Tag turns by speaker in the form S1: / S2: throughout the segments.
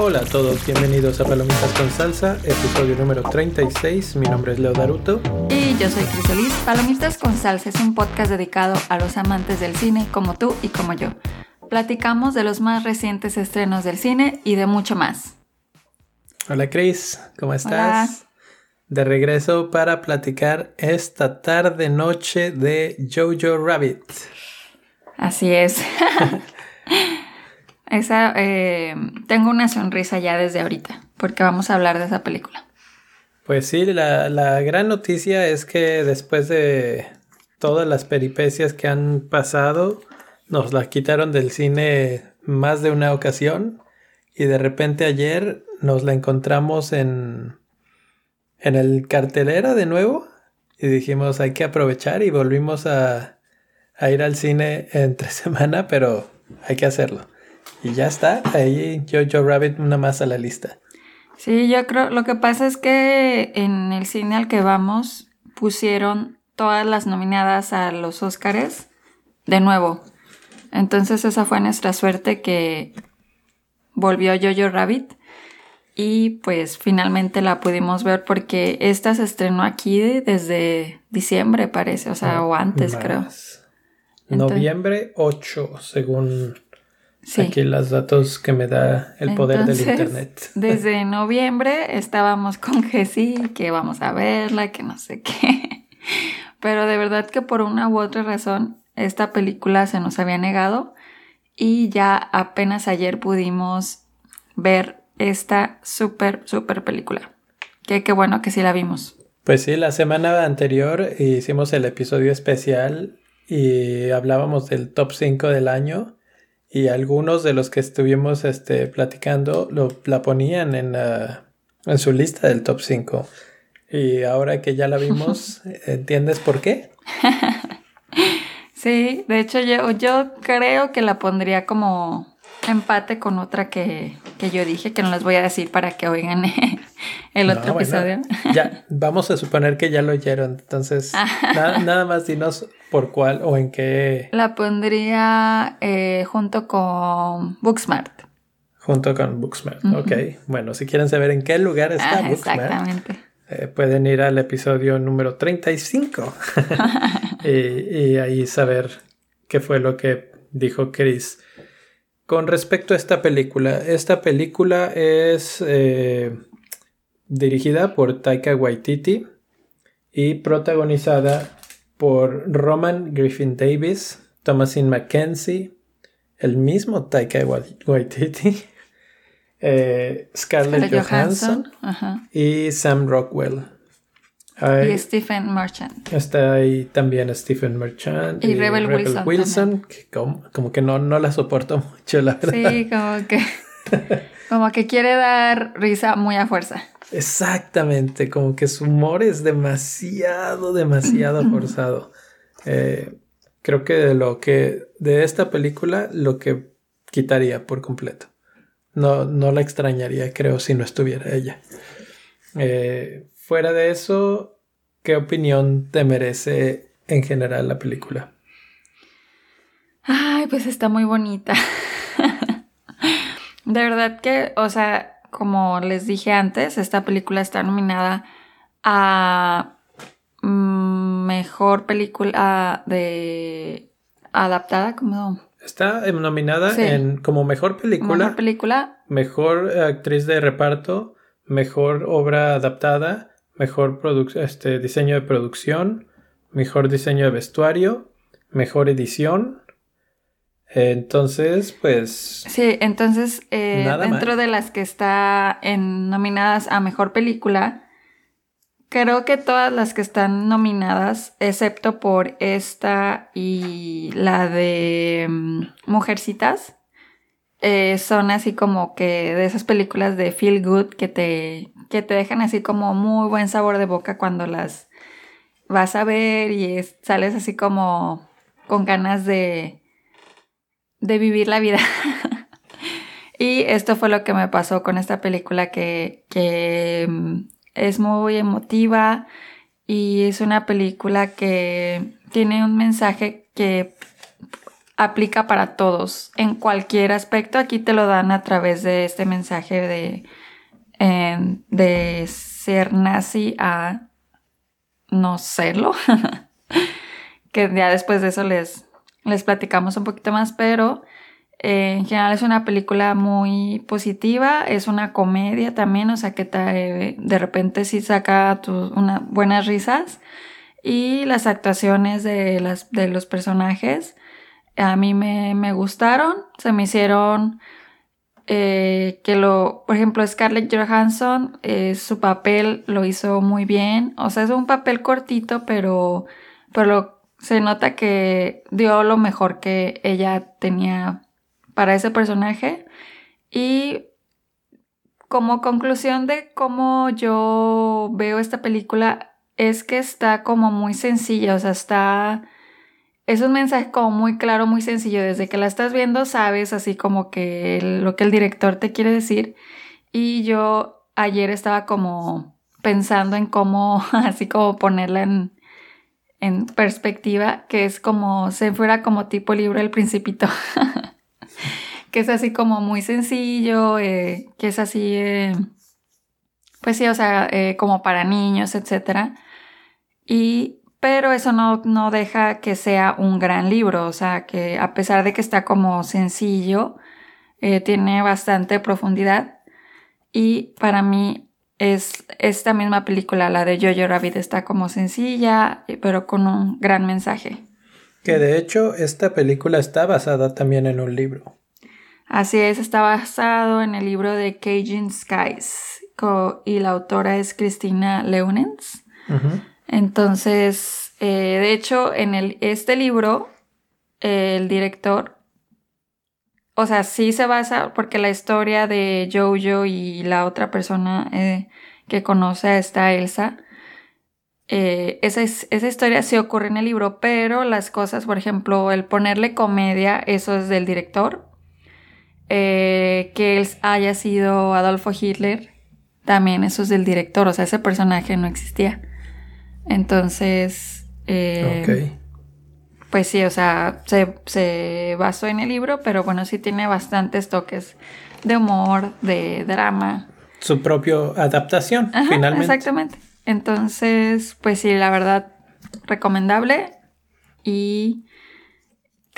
S1: Hola a todos, bienvenidos a Palomitas con Salsa, episodio número 36. Mi nombre es Leo Daruto.
S2: Y yo soy Crisolis. Palomitas con Salsa es un podcast dedicado a los amantes del cine como tú y como yo. Platicamos de los más recientes estrenos del cine y de mucho más.
S1: Hola Cris, ¿cómo estás? De regreso para platicar esta tarde noche de Jojo Rabbit.
S2: Así es. esa, eh, tengo una sonrisa ya desde ahorita, porque vamos a hablar de esa película.
S1: Pues sí, la, la gran noticia es que después de todas las peripecias que han pasado, nos la quitaron del cine más de una ocasión y de repente ayer nos la encontramos en, en el cartelera de nuevo y dijimos hay que aprovechar y volvimos a, a ir al cine entre semana, pero hay que hacerlo. Y ya está, ahí Jojo Rabbit una más a la lista.
S2: Sí, yo creo, lo que pasa es que en el cine al que vamos pusieron todas las nominadas a los Óscares de nuevo. Entonces esa fue nuestra suerte que volvió Jojo Rabbit y pues finalmente la pudimos ver porque esta se estrenó aquí desde diciembre parece, o sea, o antes creo.
S1: Noviembre 8, según aquí los datos que me da el poder del internet.
S2: Desde noviembre estábamos con Jessie, que vamos a verla, que no sé qué. Pero de verdad que por una u otra razón esta película se nos había negado y ya apenas ayer pudimos ver esta súper, súper película. Que qué bueno que sí la vimos.
S1: Pues sí, la semana anterior hicimos el episodio especial y hablábamos del top 5 del año y algunos de los que estuvimos este, platicando lo, la ponían en, en su lista del top 5. Y ahora que ya la vimos, ¿entiendes por qué?
S2: Sí, de hecho yo, yo creo que la pondría como empate con otra que, yo dije, que no les voy a decir para que oigan el otro episodio.
S1: Ya, vamos a suponer que ya lo oyeron, entonces nada, nada, más dinos por cuál o en qué.
S2: La pondría eh, junto con Booksmart.
S1: Junto con Booksmart, ok. Bueno, si quieren saber en qué lugar está ah, Booksmart. Exactamente. Eh, pueden ir al episodio número 35 y, y, ahí saber qué fue lo que dijo Chris. Con respecto a esta película, esta película es eh, dirigida por Taika Waititi y protagonizada por Roman Griffin Davis, Thomasin McKenzie, el mismo Taika Waititi, eh, Scarlett, Johansson, y Sam Rockwell.
S2: Y Stephen Merchant.
S1: Está ahí también Stephen Merchant.
S2: Y, Rebel, Wilson.
S1: que como, que no, no la soporto mucho, la verdad.
S2: Sí, como que, como que quiere dar risa muy a fuerza.
S1: Exactamente, como que su humor es demasiado, demasiado forzado. Eh, creo que de lo que, de esta película, lo que quitaría por completo. No, no la extrañaría, creo, si no estuviera ella. Eh, fuera de eso, ¿qué opinión te merece en general la película?
S2: Ay, pues está muy bonita. de verdad que, o sea, como les dije antes, esta película está nominada a mejor película de adaptada, como
S1: Está nominada en como mejor película.
S2: Mejor película.
S1: Mejor actriz de reparto, mejor obra adaptada, mejor este, diseño de producción, mejor diseño de vestuario, mejor edición. Entonces, pues.
S2: Sí, entonces, eh, dentro de las que está en, nominadas a mejor película, Creo que todas las que están nominadas, excepto por esta y la de mm, Mujercitas, eh, son así como que de esas películas de feel good que te, que te dejan así como muy buen sabor de boca cuando las vas a ver y sales así como con ganas de, de vivir la vida. y esto fue lo que me pasó con esta película que, que mm, es muy emotiva y es una película que tiene un mensaje que aplica para todos en cualquier aspecto. Aquí te lo dan a través de este mensaje de, de ser nazi a no serlo. que ya después de eso les, les platicamos un poquito más, pero eh, en general es una película muy positiva, es una comedia también, o sea que de repente sí saca una, buenas risas y las actuaciones de, las, de los personajes a mí me, gustaron, se me hicieron eh, que lo, por ejemplo, Scarlett Johansson, eh, su papel lo hizo muy bien, o sea, es un papel cortito, pero, pero se nota que dio lo mejor que ella tenía para ese personaje. Y como conclusión de cómo yo veo esta película, es que está como muy sencilla, o sea, está... Es un mensaje como muy claro, muy sencillo. Desde que la estás viendo sabes así como que lo que el director te quiere decir. Y yo ayer estaba como pensando en cómo, así como ponerla en, en perspectiva, que es como, se fuera como tipo libro El Principito. que es así como muy sencillo, eh, que es así, eh, pues sí, o sea, eh, como para niños, etc. Y, pero eso no, no deja que sea un gran libro, o sea, que a pesar de que está como sencillo, tiene bastante profundidad. Y para mí es esta misma película, la de Jojo Rabbit, está como sencilla, pero con un gran mensaje.
S1: Que de hecho esta película está basada también en un libro.
S2: Así es, está basado en el libro de Cajun Skies y la autora es Cristina Leunens. Entonces, eh, de hecho, en el, este libro, el director, o sea, sí se basa, porque la historia de Jojo y la otra persona eh, que conoce a esta Elsa, eh, esa, esa historia sí ocurre en el libro, pero las cosas, por ejemplo, el ponerle comedia, eso es del director que él haya sido Adolfo Hitler, también eso es del director, o sea, ese personaje no existía. Entonces, eh, pues sí, o sea, se, basó en el libro, pero bueno, sí tiene bastantes toques de humor, de drama.
S1: Su propia adaptación, finalmente.
S2: Exactamente. Entonces, pues sí, la verdad, recomendable. Y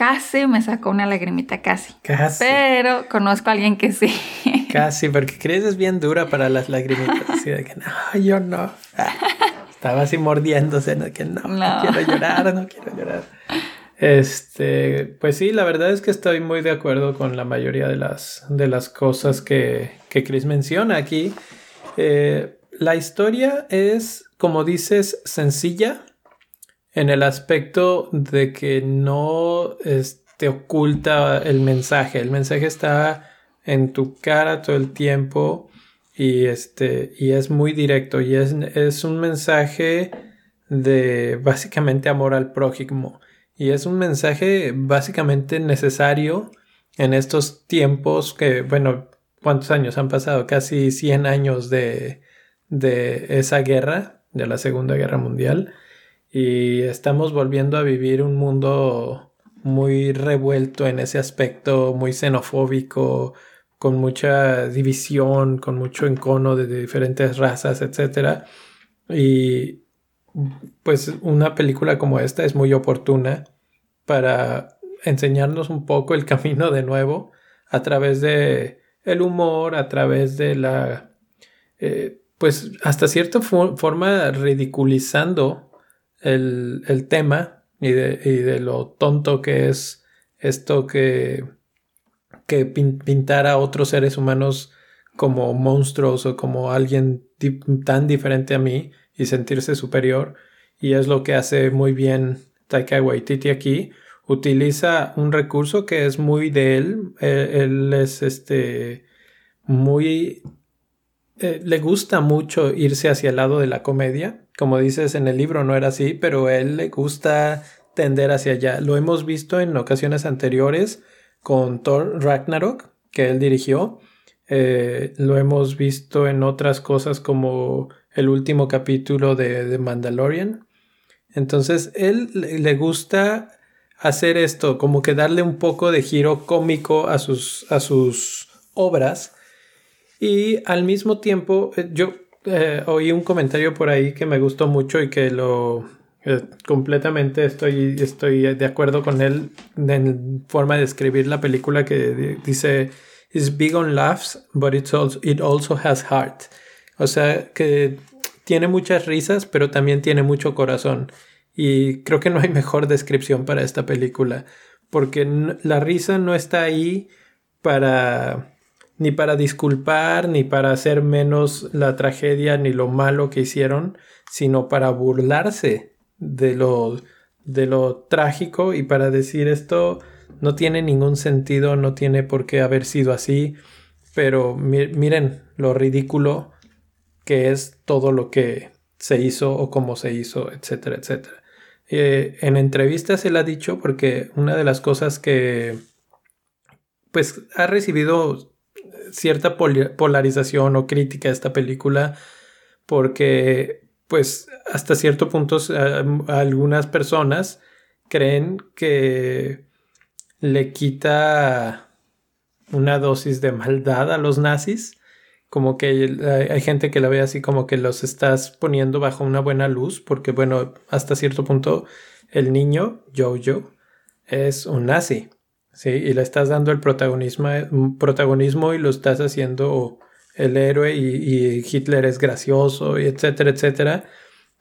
S2: Casi me sacó una lagrimita, casi. Casi. Pero conozco a alguien que sí.
S1: Casi, porque Chris es bien dura para las lagrimitas. Así de que no, yo no. Ah, estaba así mordiéndose, ¿no? que no, no, quiero llorar, no quiero llorar. Este, pues sí, la verdad es que estoy muy de acuerdo con la mayoría de las, de las cosas que, que Chris menciona aquí. Eh, la historia es, como dices, sencilla, en el aspecto de que no te oculta el mensaje. El mensaje está en tu cara todo el tiempo y, este, y es muy directo y es, es un mensaje de básicamente amor al prójimo y es un mensaje básicamente necesario en estos tiempos que, bueno, ¿cuántos años han pasado? Casi 100 años de, de esa guerra, de la Segunda Guerra Mundial y estamos volviendo a vivir un mundo muy revuelto en ese aspecto, muy xenofóbico, con mucha división, con mucho encono de diferentes razas, etc. Y pues una película como esta es muy oportuna para enseñarnos un poco el camino de nuevo a través de el humor, a través de la, eh, pues hasta cierta forma ridiculizando el, tema y de, lo tonto que es esto que, que pintar a otros seres humanos como monstruos o como alguien tan diferente a mí y sentirse superior. Y es lo que hace muy bien Taika Waititi aquí. Utiliza un recurso que es muy de él. él es este muy eh, le gusta mucho irse hacia el lado de la comedia. Como dices en el libro, no era así, pero él le gusta tender hacia allá. Lo hemos visto en ocasiones anteriores con Thor Ragnarok, que él dirigió. Eh, lo hemos visto en otras cosas como el último capítulo de, de Mandalorian. Entonces, él le gusta hacer esto, como que darle un poco de giro cómico a sus, a sus obras. Y al mismo tiempo, eh, yo eh, oí un comentario por ahí que me gustó mucho y que lo eh, completamente estoy, estoy de acuerdo con él en forma de escribir la película que dice It's big on laughs, but it's it also has heart. O sea que tiene muchas risas, pero también tiene mucho corazón. Y creo que no hay mejor descripción para esta película, porque la risa no está ahí para ni para disculpar, ni para hacer menos la tragedia, ni lo malo que hicieron, sino para burlarse de lo, de lo trágico y para decir esto no tiene ningún sentido, no tiene por qué haber sido así, pero miren lo ridículo que es todo lo que se hizo o cómo se hizo, etcétera, etcétera. Eh, en entrevistas se le ha dicho porque una de las cosas que pues ha recibido cierta polarización o crítica a esta película porque pues hasta cierto punto algunas personas creen que le quita una dosis de maldad a los nazis como que hay gente que la ve así como que los estás poniendo bajo una buena luz, porque bueno, hasta cierto punto el niño, Jojo, es un nazi, ¿sí? Y le estás dando el protagonismo, protagonismo y lo estás haciendo el héroe y, Hitler es gracioso y etcétera, etcétera.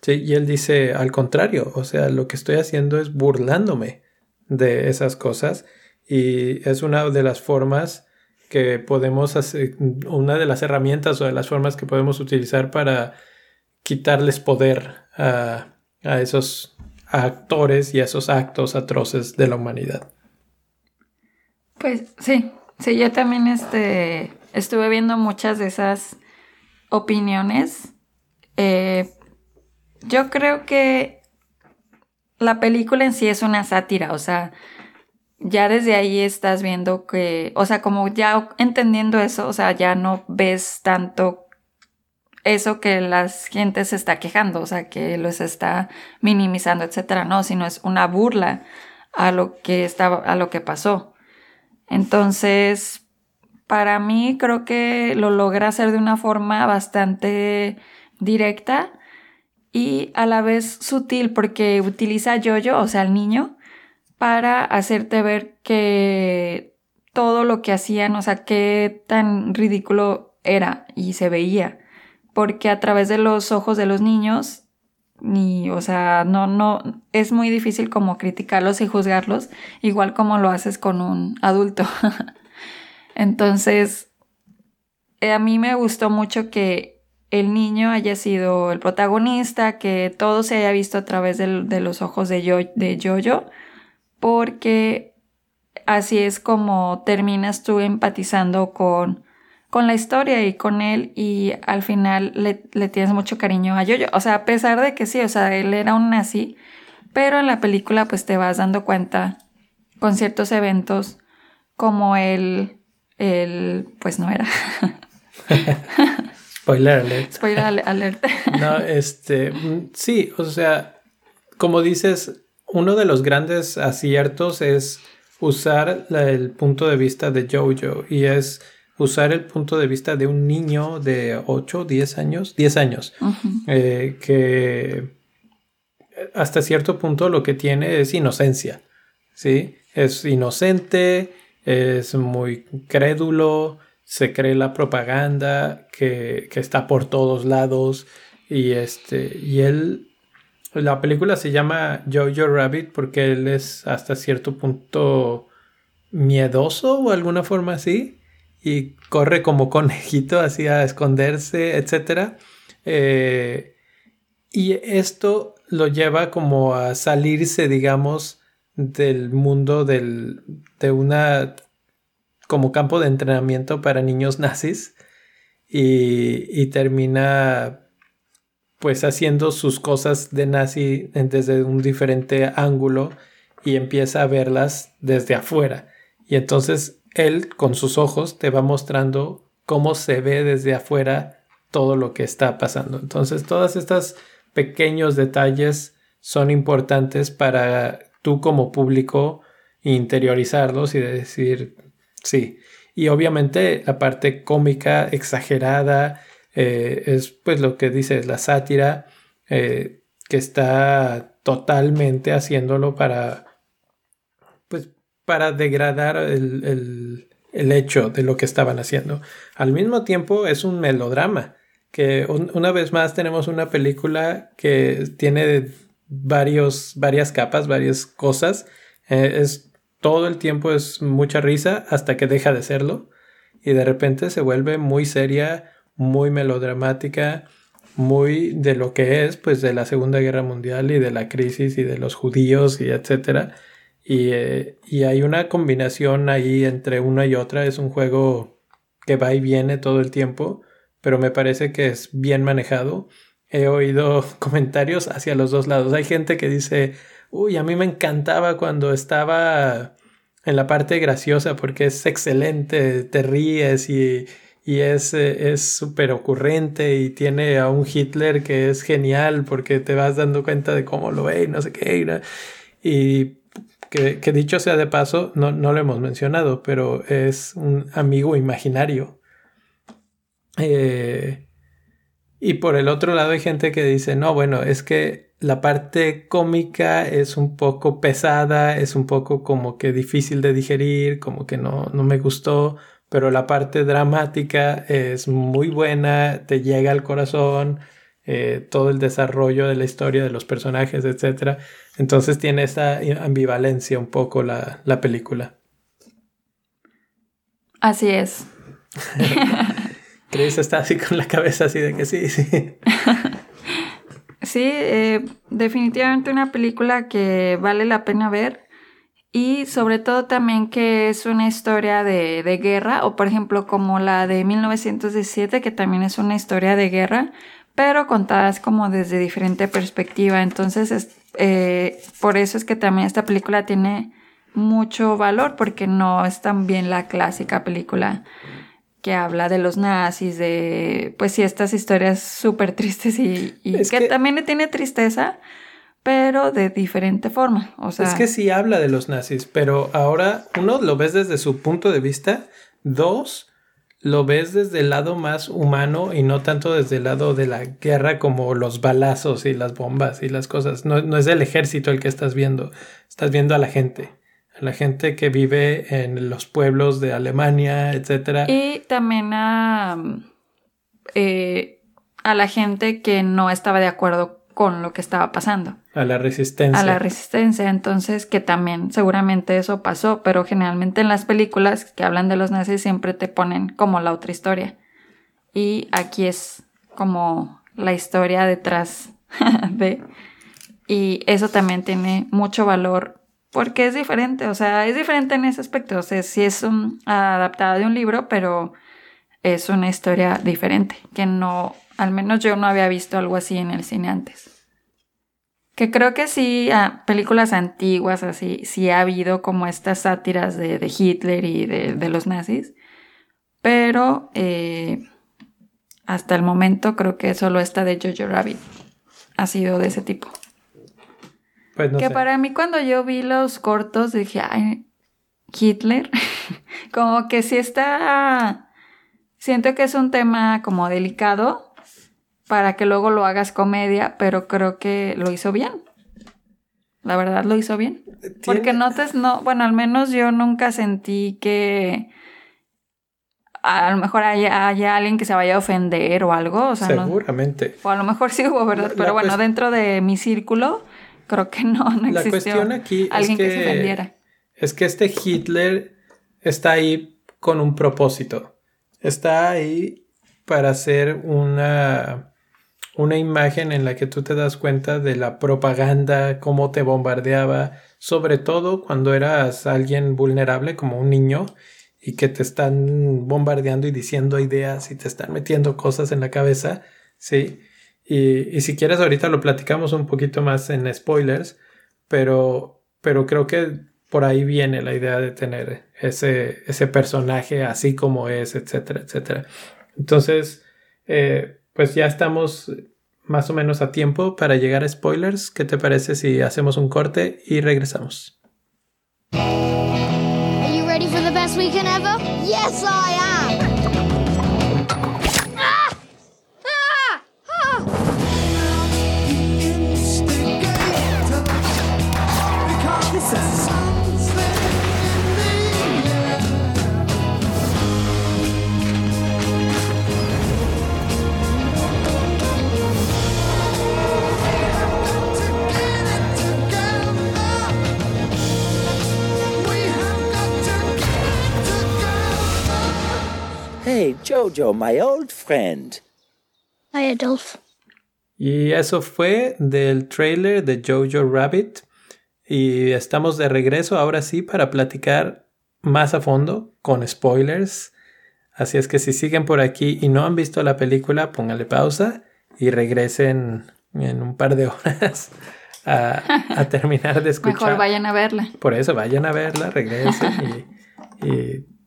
S1: Y él dice, al contrario, o sea, lo que estoy haciendo es burlándome de esas cosas y es una de las formas que podemos hacer, una de las herramientas o de las formas que podemos utilizar para quitarles poder a, esos actores y a esos actos atroces de la humanidad.
S2: Pues sí, sí, yo también este, estuve viendo muchas de esas opiniones. Eh, yo creo que la película en sí es una sátira, o sea, ya desde ahí estás viendo que, o sea, como ya entendiendo eso, o sea, ya no ves tanto eso que la gente se está quejando, o sea, que los está minimizando, etcétera, no, sino es una burla a lo que estaba, a lo que pasó. Entonces, para mí creo que lo logra hacer de una forma bastante directa y a la vez sutil porque utiliza Jojo, o sea, al niño, para hacerte ver que todo lo que hacían, o sea, qué tan ridículo era y se veía. Porque a través de los ojos de los niños, ni, o sea, no, no, es muy difícil como criticarlos y juzgarlos, igual como lo haces con un adulto. Entonces, eh, a mí me gustó mucho que el niño haya sido el protagonista, que todo se haya visto a través de, los ojos de, yo, de Jojo porque así es como terminas tú empatizando con, con la historia y con él y al final le, tienes mucho cariño a Yoyo. O sea, a pesar de que sí, o sea, él era un nazi, pero en la película pues te vas dando cuenta con ciertos eventos como él, él pues no era.
S1: Spoiler alert.
S2: Spoiler alert.
S1: no, este, sí, o sea, como dices, uno de los grandes aciertos es usar el punto de vista de Jojo y es usar el punto de vista de un niño de 8, 10 años, 10 años, eh, que hasta cierto punto lo que tiene es inocencia, ¿sí? Es inocente, es muy crédulo, se cree la propaganda que, que está por todos lados y, este, y él la película se llama Jojo Rabbit porque él es hasta cierto punto miedoso o alguna forma así y corre como conejito así a esconderse, etc. Eh, y esto lo lleva como a salirse, digamos, del mundo del, de una como campo de entrenamiento para niños nazis y, y termina pues haciendo sus cosas de nazi desde un diferente ángulo y empieza a verlas desde afuera. Y entonces él con sus ojos te va mostrando cómo se ve desde afuera todo lo que está pasando. Entonces, todos estos pequeños detalles son importantes para tú como público interiorizarlos y decir, sí. Y obviamente la parte cómica, exagerada, eh, es pues lo que dices, la sátira, eh, que está totalmente haciéndolo para, pues, para degradar el, el, hecho de lo que estaban haciendo. Al mismo tiempo es un melodrama, que una vez más tenemos una película que tiene varios, varias capas, varias cosas. Eh, es, todo el tiempo es mucha risa hasta que deja de serlo y de repente se vuelve muy seria, muy melodramática, muy de lo que es, pues de la Segunda Guerra Mundial y de la crisis y de los judíos y etcétera. Y, eh, y hay una combinación ahí entre una y otra. Es un juego que va y viene todo el tiempo, pero me parece que es bien manejado. He oído comentarios hacia los dos lados. Hay gente que dice, uy, a mí me encantaba cuando estaba en la parte graciosa porque es excelente, te ríes y, y es súper ocurrente y tiene a un Hitler que es genial porque te vas dando cuenta de cómo lo ve y no sé qué. Y que, que, dicho sea de paso, no, no lo hemos mencionado, pero es un amigo imaginario. Eh, y por el otro lado hay gente que dice, no, bueno, es que la parte cómica es un poco pesada, es un poco como que difícil de digerir, como que no, no me gustó, pero la parte dramática es muy buena, te llega al corazón, eh, todo el desarrollo de la historia de los personajes, etc. Entonces tiene esa ambivalencia un poco la, la película.
S2: Así es.
S1: Chris está así con la cabeza así de que sí, sí.
S2: sí, eh, definitivamente una película que vale la pena ver y sobre todo también que es una historia de, de, guerra, o por ejemplo como la de 1917, que también es una historia de guerra, pero contadas como desde diferente perspectiva. Entonces, es, eh, por eso es que también esta película tiene mucho valor, porque no es tan bien la clásica película que habla de los nazis, de, pues sí, estas historias súper tristes y, que, que, también tiene tristeza, pero de diferente forma. O sea,
S1: es que sí habla de los nazis, pero ahora uno lo ves desde su punto de vista, dos lo ves desde el lado más humano y no tanto desde el lado de la guerra como los balazos y las bombas y las cosas. No, no es el ejército el que estás viendo, estás viendo a la gente la gente que vive en los pueblos de Alemania, etc.
S2: Y también a, eh, a la gente que no estaba de acuerdo con lo que estaba pasando.
S1: A la resistencia.
S2: A la resistencia, entonces que también seguramente eso pasó, pero generalmente en las películas que hablan de los nazis siempre te ponen como la otra historia. Y aquí es como la historia detrás de... Y eso también tiene mucho valor porque es diferente, o sea, es diferente en ese aspecto, o sea, sí es un, adaptada de un libro, pero es una historia diferente, que no, al menos yo no había visto algo así en el cine antes. Que creo que sí, a películas antiguas así, sí ha habido como estas sátiras de, Hitler y de, los nazis. Pero eh, hasta el momento creo que solo esta de Jojo Rabbit ha sido de ese tipo. Pues que para mí cuando yo vi los cortos dije, ay, Hitler, como que sí está, siento que es un tema como delicado para que luego lo hagas comedia, pero creo que lo hizo bien. La verdad lo hizo bien. Porque no te, no, bueno, al menos yo nunca sentí que a lo mejor haya, alguien que se vaya a ofender o algo. O sea,
S1: Seguramente.
S2: o a lo mejor sí hubo, ¿verdad? Pero bueno, dentro de mi círculo, creo que no, no
S1: la cuestión aquí alguien que, que se ofendiera. Es que este Hitler está ahí con un propósito. Está ahí para hacer una una imagen en la que tú te das cuenta de la propaganda, cómo te bombardeaba, sobre todo cuando eras alguien vulnerable como un niño y que te están bombardeando y diciendo ideas y te están metiendo cosas en la cabeza, ¿sí? Y, y si quieres ahorita lo platicamos un poquito más en spoilers, pero, pero creo que por ahí viene la idea de tener ese, ese personaje así como es, etcétera, etcétera. Entonces, eh, pues ya estamos más o menos a tiempo para llegar a spoilers. ¿Qué te parece si hacemos un corte y regresamos? Are you ready for the best weekend ever? Yes, I
S3: Jojo, my old friend.
S4: Hi, Adolf.
S1: Y eso fue del trailer de Jojo Rabbit. Y estamos de regreso ahora sí para platicar más a fondo con spoilers. Así es que si siguen por aquí y no han visto la película, pónganle pausa y regresen en un par de horas a, terminar de escuchar.
S2: Mejor vayan a verla.
S1: Por eso vayan a verla, regresen y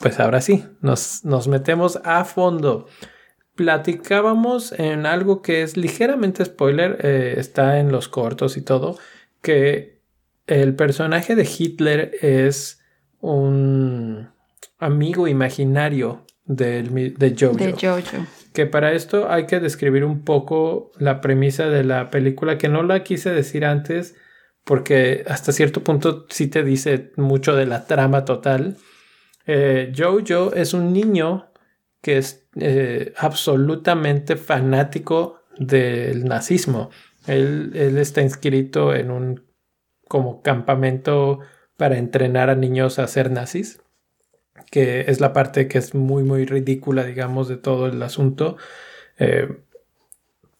S1: pues ahora sí, nos, metemos a fondo. Platicábamos en algo que es ligeramente spoiler, eh, está en los cortos y todo, que el personaje de Hitler es un amigo imaginario de, de Jojo.
S2: De Jojo.
S1: Que para esto hay que describir un poco la premisa de la película, que no la quise decir antes, porque hasta cierto punto sí te dice mucho de la trama total. Eh, Jojo es un niño que es eh, absolutamente fanático del nazismo. Él, está inscrito en un como campamento para entrenar a niños a ser nazis, que es la parte que es muy muy ridícula, digamos, de todo el asunto. Eh,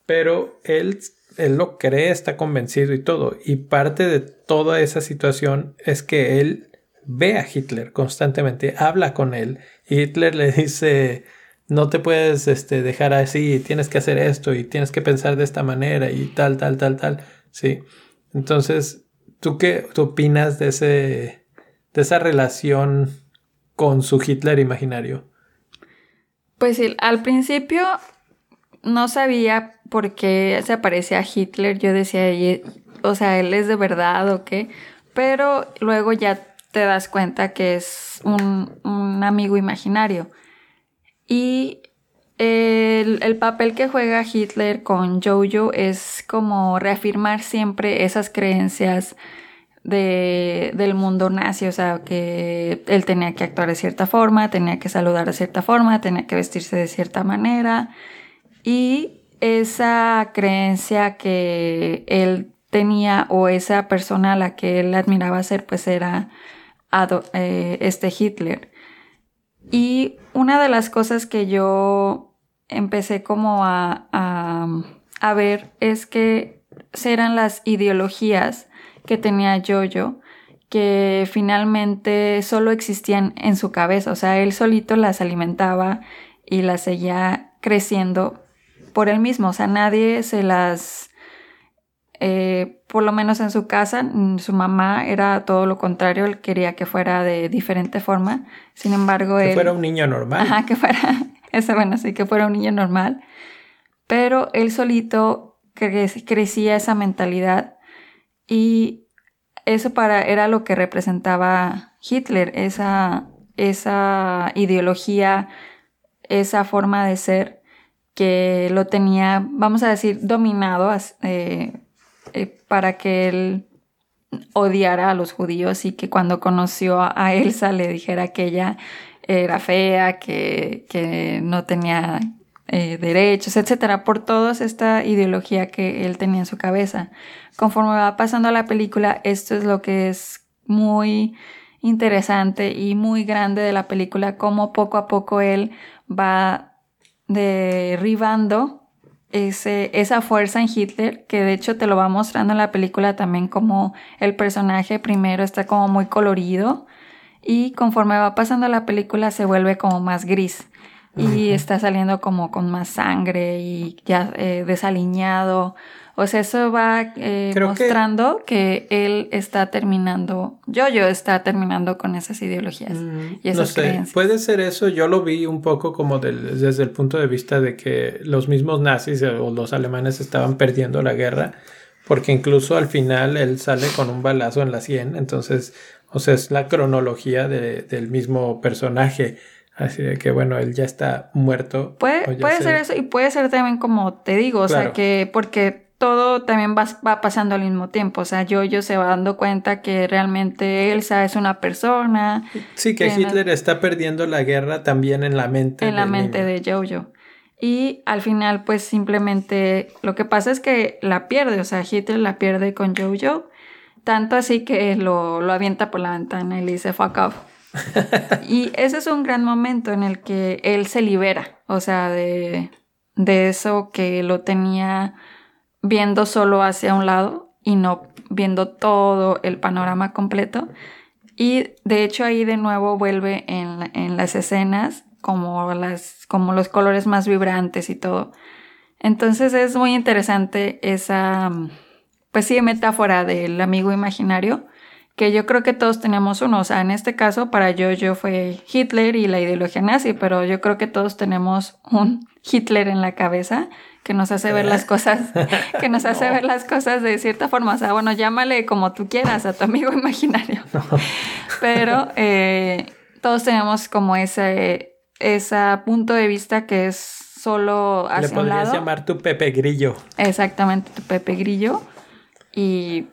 S1: pero él, él lo cree, está convencido y todo. Y parte de toda esa situación es que él ve a Hitler constantemente, habla con él y Hitler le dice, no te puedes este, dejar así, tienes que hacer esto y tienes que pensar de esta manera y tal, tal, tal, tal. Sí. Entonces, ¿tú qué tú opinas de, ese, de esa relación con su Hitler imaginario?
S2: Pues al principio no sabía por qué se aparecía a Hitler. Yo decía, o sea, él es de verdad o qué. Pero luego ya te das cuenta que es un, amigo imaginario. Y el, papel que juega Hitler con Jojo es como reafirmar siempre esas creencias del mundo nazi, o sea, que él tenía que actuar de cierta forma, tenía que saludar de cierta forma, tenía que vestirse de cierta manera. Y esa creencia que él tenía o esa persona a la que él admiraba ser, pues era eh, este Hitler. Y una de las cosas que yo empecé como a, a, ver es que eran las ideologías que tenía Jojo que finalmente solo existían en su cabeza, o sea, él solito las alimentaba y las seguía creciendo por él mismo, o sea, nadie se las eh, por lo menos en su casa, mm, su mamá era todo lo contrario, él quería que fuera de diferente forma. Sin embargo,
S1: que fuera un niño normal.
S2: Ajá, que fuera, eso bueno, sí, que fuera un niño normal. Pero él solito crecía esa mentalidad y eso para, era lo que representaba Hitler, esa, esa ideología, esa forma de ser que lo tenía, vamos a decir, dominado eh, eh, para que él odiara a los judíos y que cuando conoció a Elsa le dijera que ella era fea, que, no tenía eh, derechos, etcétera, por toda esta ideología que él tenía en su cabeza. Conforme va pasando la película, esto es lo que es muy interesante y muy grande de la película, cómo poco a poco él va derribando ese, esa fuerza en Hitler, que de hecho te lo va mostrando en la película también como el personaje primero está como muy colorido y conforme va pasando la película se vuelve como más gris y está saliendo como con más sangre y ya eh, desaliñado. O sea, eso va eh, mostrando que... él está terminando, yo yo está terminando con esas ideologías mm, y esas
S1: no sé, Puede ser eso, yo lo vi un poco como desde el punto de vista de que los mismos nazis o los alemanes estaban perdiendo la guerra, porque incluso al final él sale con un balazo en la sien, entonces, o sea, es la cronología del mismo personaje Así de que bueno, él ya está muerto.
S2: Puede, puede ser eso y puede ser también como te digo, o sea que porque todo también va, va, pasando al mismo tiempo, o sea, yo yo se va dando cuenta que realmente Elsa es una persona.
S1: Sí, que, Hitler está perdiendo la guerra también en la mente.
S2: En la mente de Jojo. Y al final pues simplemente lo que pasa es que la pierde, o sea, Hitler la pierde con Jojo, tanto así que lo, lo avienta por la ventana y le dice fuck off. y ese es un gran momento en el que él se libera, o sea, de, de eso que lo tenía viendo solo hacia un lado y no viendo todo el panorama completo. Y de hecho ahí de nuevo vuelve en, en las escenas como, las, como los colores más vibrantes y todo. Entonces es muy interesante esa, pues sí, metáfora del amigo imaginario que yo creo que todos tenemos uno. O sea, en este caso, para yo, yo fue Hitler y la ideología nazi, pero yo creo que todos tenemos un Hitler en la cabeza que nos hace ver las cosas, que nos hace ver las cosas de cierta forma. O sea, bueno, llámale como tú quieras a tu amigo imaginario. Pero eh, todos tenemos como ese, ese punto de vista que es solo hacia Le podrías
S1: llamar tu Pepe Grillo.
S2: Exactamente, tu Pepe Grillo. Y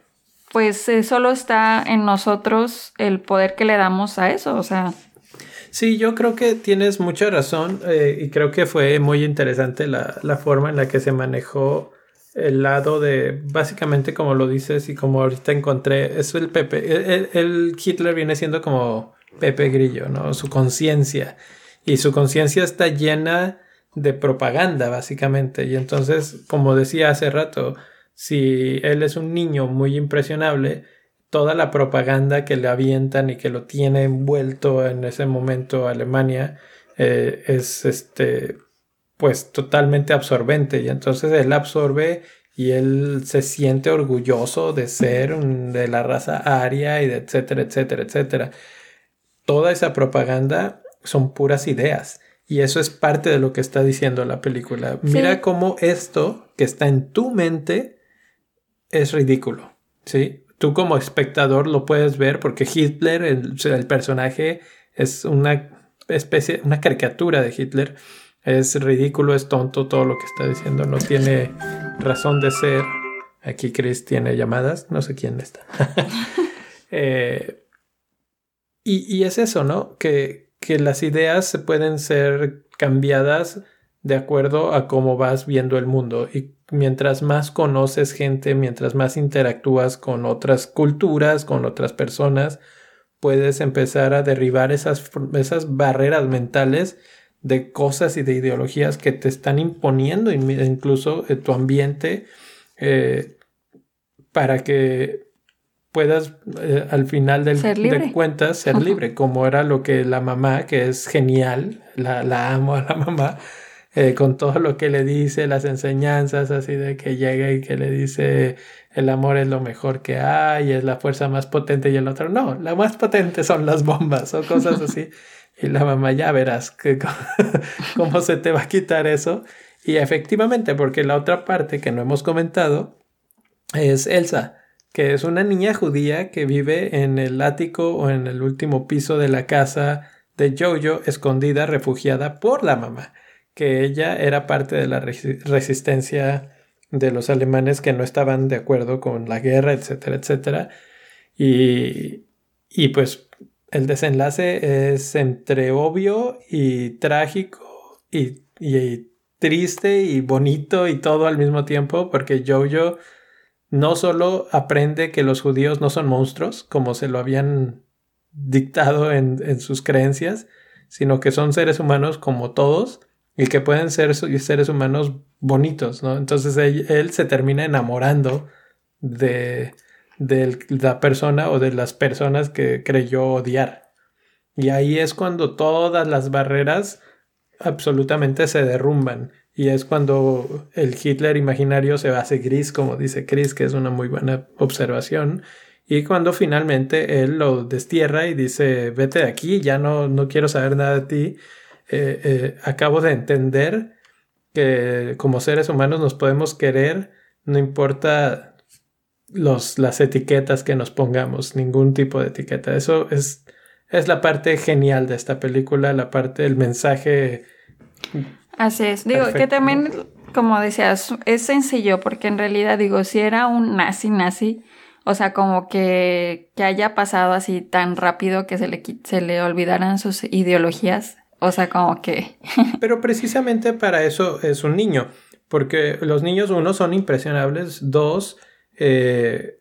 S2: pues eh, solo está en nosotros el poder que le damos a eso, o sea.
S1: Sí, yo creo que tienes mucha razón eh, y creo que fue muy interesante la, forma en la que se manejó el lado de, básicamente como lo dices y como ahorita encontré, es el Pepe, el, Hitler viene siendo como Pepe Grillo, ¿no? Su conciencia y su conciencia está llena de propaganda, básicamente. Y entonces, como decía hace rato, si él es un niño muy impresionable, toda la propaganda que le avientan y que lo tiene envuelto en ese momento Alemania eh, es este pues totalmente absorbente y entonces él absorbe y él se siente orgulloso de ser de la raza aria y de etcétera, etcétera, etcétera. Toda esa propaganda son puras ideas y eso es parte de lo que está diciendo la película. Mira cómo esto que está en tu mente es ridículo, ¿sí? Tú como espectador lo puedes ver porque Hitler, el, personaje, es una especie, una caricatura de Hitler. Es ridículo, es tonto todo lo que está diciendo, no tiene razón de ser. Aquí Chris tiene llamadas, no sé quién está. Eh, y, y, es eso, ¿no? Que, que las ideas se pueden ser cambiadas de acuerdo a cómo vas viendo el mundo. Y mientras más conoces gente, mientras más interactúas con otras culturas, con otras personas, puedes empezar a derribar esas, esas barreras mentales de cosas y de ideologías que te están imponiendo incluso en tu ambiente eh, para que puedas eh, al final del, de cuentas ser libre, como era lo que la mamá, que es genial, la, la amo a la mamá, eh, con todo lo que le dice, las enseñanzas, así de que llega y que le dice el amor es lo mejor que hay, es la fuerza más potente y el otro no, la más potente son las bombas o cosas así. y la mamá ya verás que, cómo se te va a quitar eso. Y efectivamente, porque la otra parte que no hemos comentado es Elsa, que es una niña judía que vive en el ático o en el último piso de la casa de Jojo, escondida, refugiada por la mamá que ella era parte de la resistencia de los alemanes que no estaban de acuerdo con la guerra, etcétera, etcétera. Y, y pues el desenlace es entre obvio y trágico y, y, triste y bonito y todo al mismo tiempo porque Jojo no solo aprende que los judíos no son monstruos como se lo habían dictado en, en sus creencias, sino que son seres humanos como todos y que pueden ser seres humanos bonitos, ¿no? Entonces él, se termina enamorando de, de, la persona o de las personas que creyó odiar. Y ahí es cuando todas las barreras absolutamente se derrumban y es cuando el Hitler imaginario se hace gris, como dice Chris, que es una muy buena observación. Y cuando finalmente él lo destierra y dice, vete de aquí, ya no, no quiero saber nada de ti, eh, eh, acabo de entender que como seres humanos nos podemos querer, no importa los, las etiquetas que nos pongamos, ningún tipo de etiqueta. Eso es, es la parte genial de esta película, la parte, el mensaje
S2: Así es. Digo, que también, como decías, es sencillo porque en realidad, digo, si era un nazi, nazi, o sea, como que, que haya pasado así tan rápido que se le, se le olvidaran sus ideologías. O sea, como que...
S1: Pero precisamente para eso es un niño, porque los niños, uno, son impresionables, dos, eh,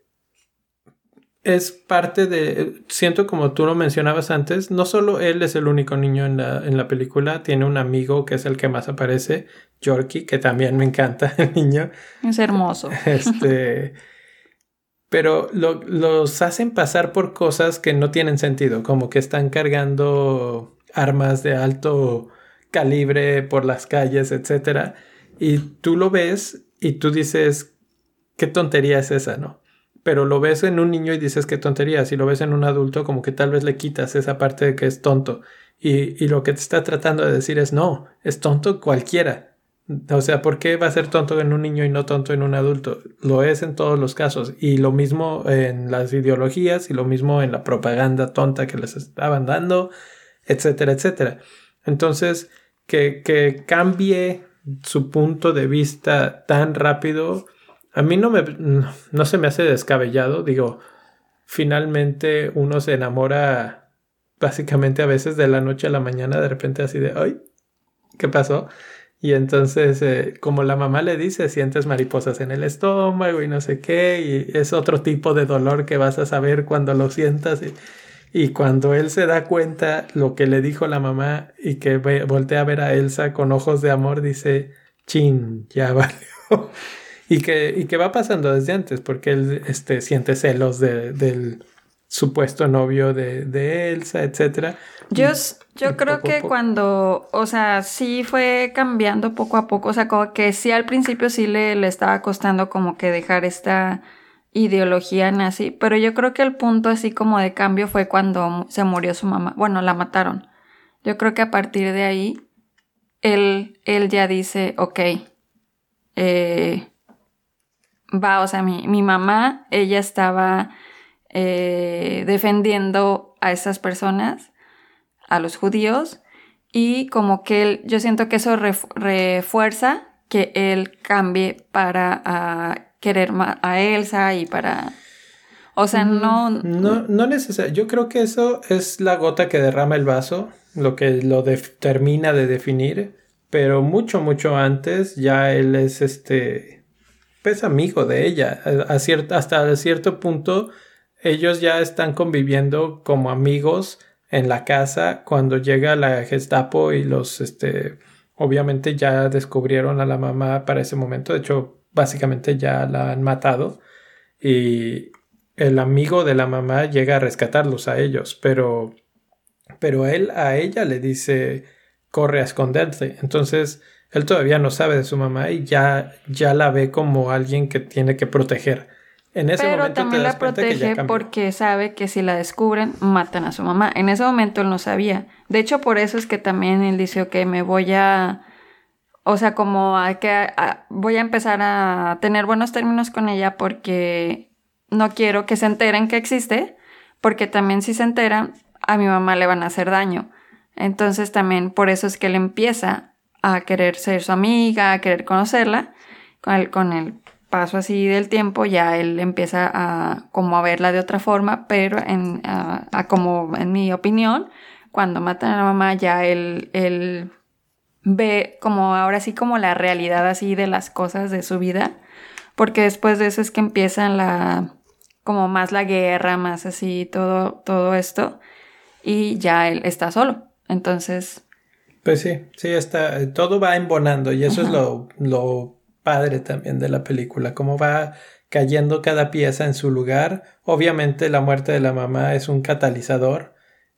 S1: es parte de, siento como tú lo mencionabas antes, no solo él es el único niño en la, en la película, tiene un amigo que es el que más aparece, Yorkie, que también me encanta el niño.
S2: Es hermoso.
S1: Este, pero los hacen pasar por cosas que no tienen sentido, como que están cargando armas de alto calibre por las calles, etc. Y tú lo ves y tú dices, ¿qué tontería es esa, no? pero lo ves en un niño y dices qué tontería. Si lo ves en un adulto, como que tal vez le quitas esa parte de que es tonto. Y, y lo que te está tratando de decir es no, es tonto cualquiera. O sea, ¿por qué va a ser tonto en un niño y no tonto en un adulto? Lo es en todos los casos. Y lo mismo en las ideologías y lo mismo en la propaganda tonta que les estaban dando, etcétera, etcétera. Entonces, que, que cambie su punto de vista tan rápido a mí no me no se me hace descabellado, digo, finalmente uno se enamora básicamente a veces de la noche a la mañana, de repente así de, ay, ¿qué pasó? Y entonces, eh, como la mamá le dice, sientes mariposas en el estómago y no sé qué, y es otro tipo de dolor que vas a saber cuando lo sientas. Y, cuando él se da cuenta lo que le dijo la mamá y que voltea a ver a Elsa con ojos de amor, dice, chin, ya valió. Y que, y que va pasando desde antes, porque él este, siente celos de, del supuesto novio de, de Elsa, etc.
S2: Yo, yo creo que cuando, o sea, sí fue cambiando poco a poco, o sea, como que sí al principio sí le, le estaba costando como que dejar esta ideología nazi, pero yo creo que el punto así como de cambio fue cuando se murió su mamá, bueno, la mataron. Yo creo que a partir de ahí, él, él ya dice, ok, eh, va, o sea, mi, mi mamá, ella estaba eh, defendiendo a esas personas, a los judíos, y como que él, yo siento que eso refuerza que él cambie para querer a Elsa y para... O sea, no...
S1: No, no necesariamente. Yo creo que eso es la gota que derrama el vaso, lo que lo termina de definir, pero mucho, mucho antes ya él es este es amigo de ella. A hasta cierto punto, ellos ya están conviviendo como amigos en la casa cuando llega la Gestapo y los, este, obviamente ya descubrieron a la mamá para ese momento. De hecho, básicamente ya la han matado. Y el amigo de la mamá llega a rescatarlos a ellos, pero, pero él a ella le dice, corre a esconderse. Entonces, él todavía no sabe de su mamá y ya, ya la ve como alguien que tiene que proteger.
S2: En ese Pero también la protege porque sabe que si la descubren, matan a su mamá. En ese momento él no sabía. De hecho, por eso es que también él dice, ok, me voy a... O sea, como hay que... voy a empezar a tener buenos términos con ella porque no quiero que se enteren que existe, porque también si se enteran, a mi mamá le van a hacer daño. Entonces también por eso es que él empieza a querer ser su amiga, a querer conocerla. Con el, con el paso así del tiempo ya él empieza a como a verla de otra forma, pero en, a, como en mi opinión, cuando matan a la mamá ya él, él ve como ahora sí como la realidad así de las cosas de su vida, porque después de eso es que empieza la como más la guerra, más así todo todo esto y ya él está solo. Entonces,
S1: pues sí, sí, está, todo va embonando y eso es lo, lo padre también de la película, cómo va cayendo cada pieza en su lugar. Obviamente la muerte de la mamá es un catalizador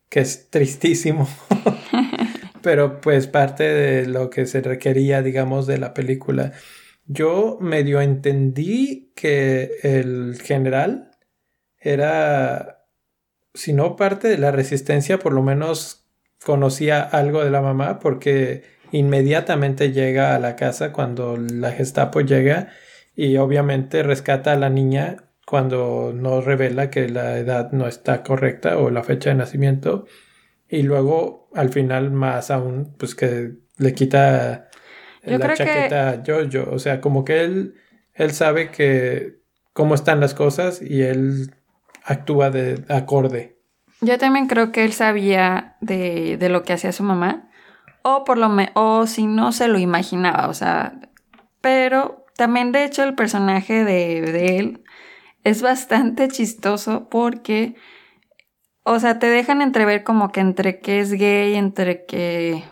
S1: que es tristísimo, pero pues parte de lo que se requería, digamos, de la película. Yo medio entendí que el general era, si no parte de la resistencia, por lo menos conocía algo de la mamá porque inmediatamente llega a la casa cuando la Gestapo llega y obviamente rescata a la niña cuando no revela que la edad no está correcta o la fecha de nacimiento. Y luego al final más aún pues que le quita la chaqueta a Jojo, o sea, como que él él sabe que cómo están las cosas y él actúa de acorde.
S2: Yo también creo que él sabía de, de lo que hacía su mamá o por lo menos o si no se lo imaginaba, o sea, pero también de hecho el personaje de, de él es bastante chistoso porque, o sea, te dejan entrever como que entre que es gay, entre que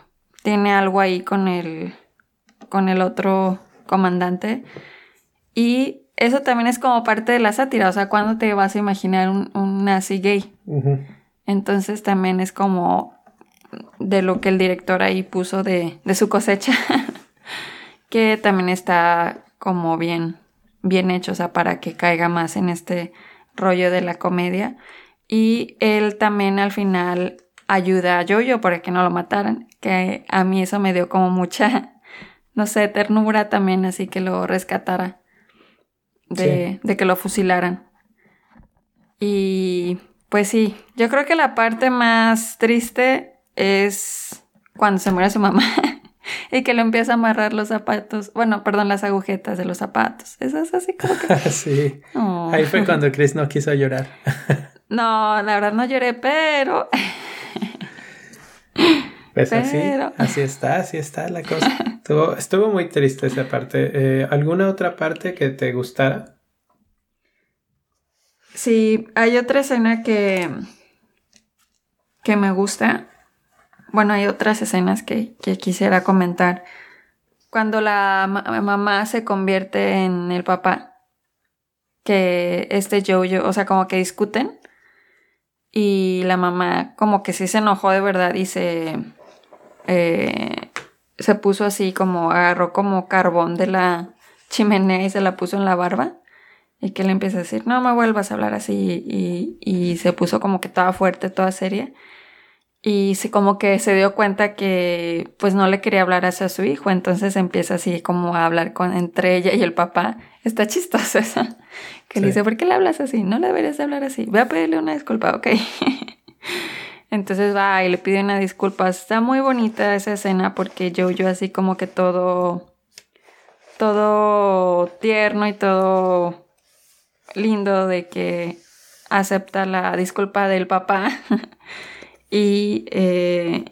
S2: tiene algo ahí con el, con el otro comandante. Y eso también es como parte de la sátira, o sea, ¿cuándo te vas a imaginar un, un nazi gay? Entonces también es como de lo que el director ahí puso de, de su cosecha, que también está como bien bien hecho, o sea, para que caiga más en este rollo de la comedia. Y él también al final ayuda a Jojo para que no lo mataran, que a mí eso me dio como mucha, no sé, ternura también, así que lo rescatara de, de que lo fusilaran. Y pues sí, yo creo que la parte más triste es cuando se muere su mamá. y que le empieza a amarrar los zapatos, bueno, perdón, las agujetas de los zapatos. Eso es así como que...
S1: sí. Ahí fue cuando Chris no quiso llorar.
S2: no, la verdad no lloré, pero...
S1: Pues así, así está, así está la cosa. Estuvo, estuvo muy triste esa parte. Eh, ¿Alguna otra parte que te gustara?
S2: Sí, hay otra escena que, que me gusta bueno, hay otras escenas que, quisiera comentar. Cuando la mamá se convierte en el papá, que este Jojo, o sea, como que discuten, y la mamá como que sí se enojó de verdad y se, eh, se puso así como, agarró como carbón de la chimenea y se la puso en la barba. Y que le empieza a decir, no me vuelvas a hablar así. Y se puso como que toda fuerte, toda seria y sí como que se dio cuenta que pues no le quería hablar hacia su hijo, entonces empieza así como a hablar con entre ella y el papá. Está chistoso eso. Que le dice, ¿por qué le hablas así? No le deberías hablar así. Voy a pedirle una disculpa, ok. entonces va y le pide una disculpa. Está muy bonita esa escena porque yo, yo así como que todo, todo tierno y todo lindo de que acepta la disculpa del papá. Y, eh,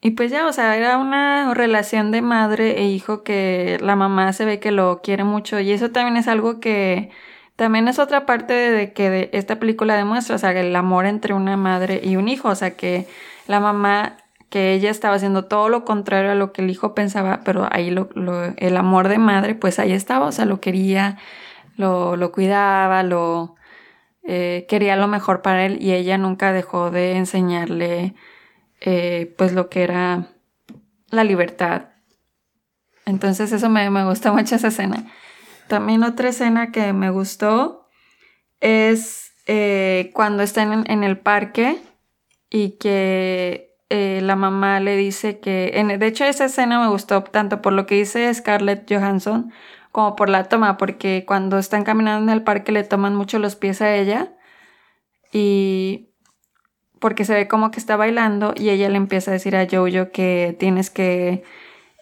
S2: y pues ya, o sea, era una relación de madre e hijo que la mamá se ve que lo quiere mucho y eso también es algo que también es otra parte de que esta película demuestra, o sea, el amor entre una madre y un hijo, o sea, que la mamá, que ella estaba haciendo todo lo contrario a lo que el hijo pensaba, pero ahí lo, el amor de madre, pues ahí estaba, o sea, lo quería, lo, lo cuidaba, lo, eh, quería lo mejor para él y ella nunca dejó de enseñarle eh, pues lo que era la libertad. Entonces eso me, me gusta mucho esa escena. También otra escena que me gustó es eh, cuando están en, el parque y que la mamá le dice que, en, de hecho esa escena me gustó tanto por lo que dice Scarlett Johansson como por la toma, porque cuando están caminando en el parque le toman mucho los pies a ella y porque se ve como que está bailando y ella le empieza a decir a Jojo que tienes que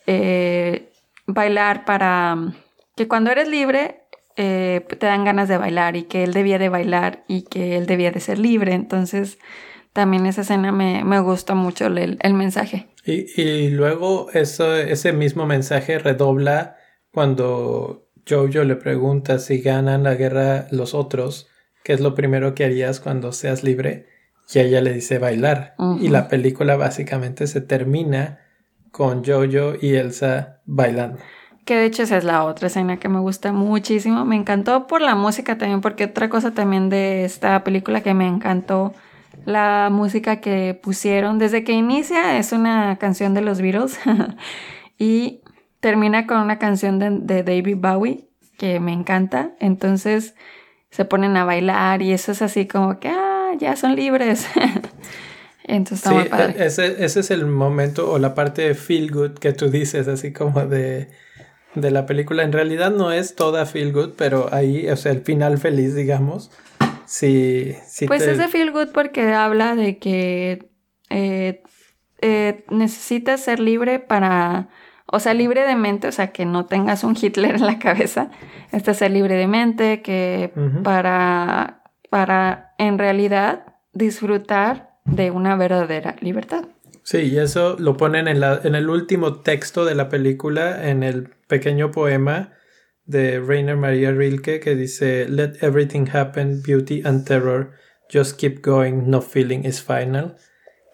S2: eh, bailar para que cuando eres libre eh, te dan ganas de bailar y que él debía de bailar y que él debía de ser libre. Entonces también esa escena me, me gustó mucho el, el mensaje.
S1: Y, y luego eso, ese mismo mensaje redobla cuando Jojo le pregunta si ganan la guerra los otros, ¿qué es lo primero que harías cuando seas libre? Y ella le dice bailar. Y la película básicamente se termina con Jojo y Elsa bailando.
S2: Que de hecho esa es la otra escena que me gusta muchísimo. Me encantó por la música también, porque otra cosa también de esta película que me encantó la música que pusieron. Desde que inicia es una canción de los Beatles y termina con una canción de, David Bowie que me encanta. Entonces se ponen a bailar y eso es así como que, ah, ya son libres. Entonces está muy padre.
S1: E-, ese, ese es el momento o la parte de feel good que tú dices, así como de de la película. En realidad no es toda feel good, pero ahí, o sea, el final feliz, digamos. Sí, sí
S2: pues es de feel good porque habla de que eh, eh, necesitas ser libre para, o sea, libre de mente, o sea, que no tengas un Hitler en la cabeza. Estás ser libre de mente, que para, para en realidad disfrutar de una verdadera libertad.
S1: Sí, y eso lo ponen en, la, en el último texto de la película, en el pequeño poema de Rainer Maria Rilke que dice Let everything happen, beauty and terror, just keep going, no feeling is final,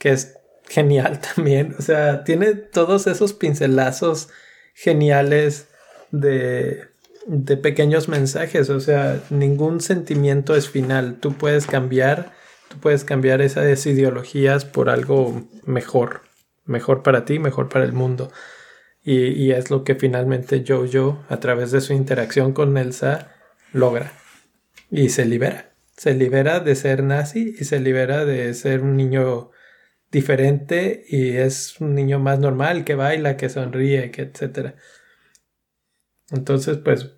S1: que es genial también, o sea, tiene todos esos pincelazos geniales de, de pequeños mensajes, o sea, ningún sentimiento es final, tú puedes cambiar, tú puedes cambiar esas ideologías por algo mejor, mejor para ti, mejor para el mundo. Y, es lo que finalmente Jojo, a través de su interacción con Elsa, logra. Y se libera. Se libera de ser nazi y se libera de ser un niño diferente y es un niño más normal que baila, que sonríe, que etc. Entonces, pues,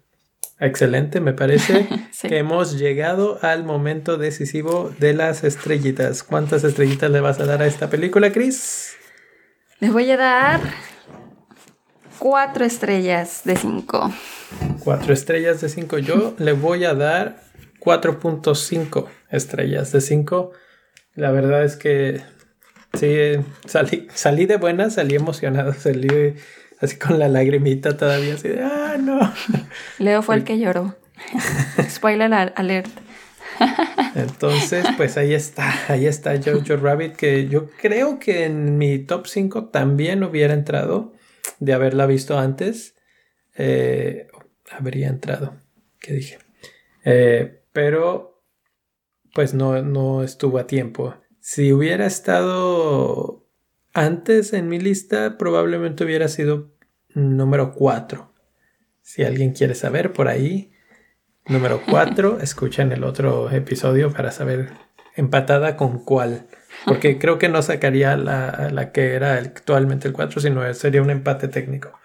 S1: excelente, me parece que hemos llegado al momento decisivo de las estrellitas. ¿Cuántas estrellitas le vas a dar a esta película, Chris?
S2: Le voy a dar Cuatro estrellas de cinco.
S1: Cuatro estrellas de cinco. Yo le voy a dar 4.5 estrellas de cinco. La verdad es que sí, salí, salí de buena, salí emocionado, salí así con la lagrimita todavía, así de, ah, no.
S2: Leo fue el que lloró. Spoiler alert.
S1: Entonces, pues ahí está, ahí está Jojo Rabbit, que yo creo que en mi top 5 también hubiera entrado de haberla visto antes, eh, habría entrado. ¿Qué dije? Eh, pero, pues no, no estuvo a tiempo. Si hubiera estado antes en mi lista, probablemente hubiera sido número 4. Si alguien quiere saber por ahí, número 4, escuchen el otro episodio para saber empatada con cuál. Porque creo que no sacaría la, la que era actualmente el 4, sino sería un empate técnico.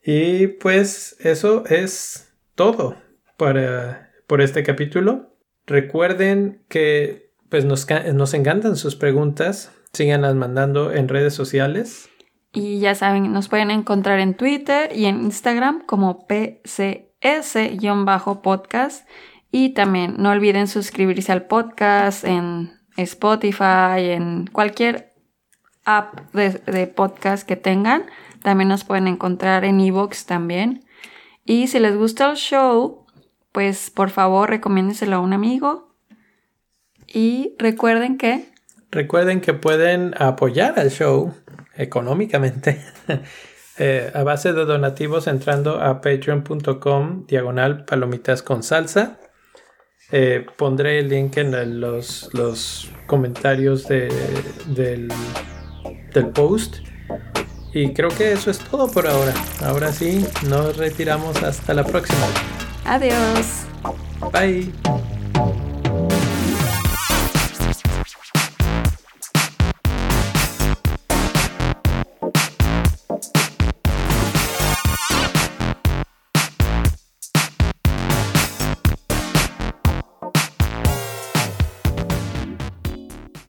S1: Y pues eso es todo para, por este capítulo. Recuerden que pues nos, nos encantan sus preguntas. Síganlas mandando en redes sociales.
S2: Y ya saben, nos pueden encontrar en Twitter y en Instagram como PCS-podcast. Y también no olviden suscribirse al podcast en Spotify, en cualquier app de, podcast que tengan. También nos pueden encontrar en Evox también. Y si les gusta el show, pues por favor recomiéndenselo a un amigo. Y recuerden que...
S1: Recuerden que pueden apoyar al show económicamente eh, a base de donativos entrando a patreon.com diagonal palomitas con salsa. Eh, pondré el link en los, los comentarios del, del post. Y creo que eso es todo por ahora. Ahora sí, nos retiramos hasta la próxima.
S2: Adiós.
S1: Bye.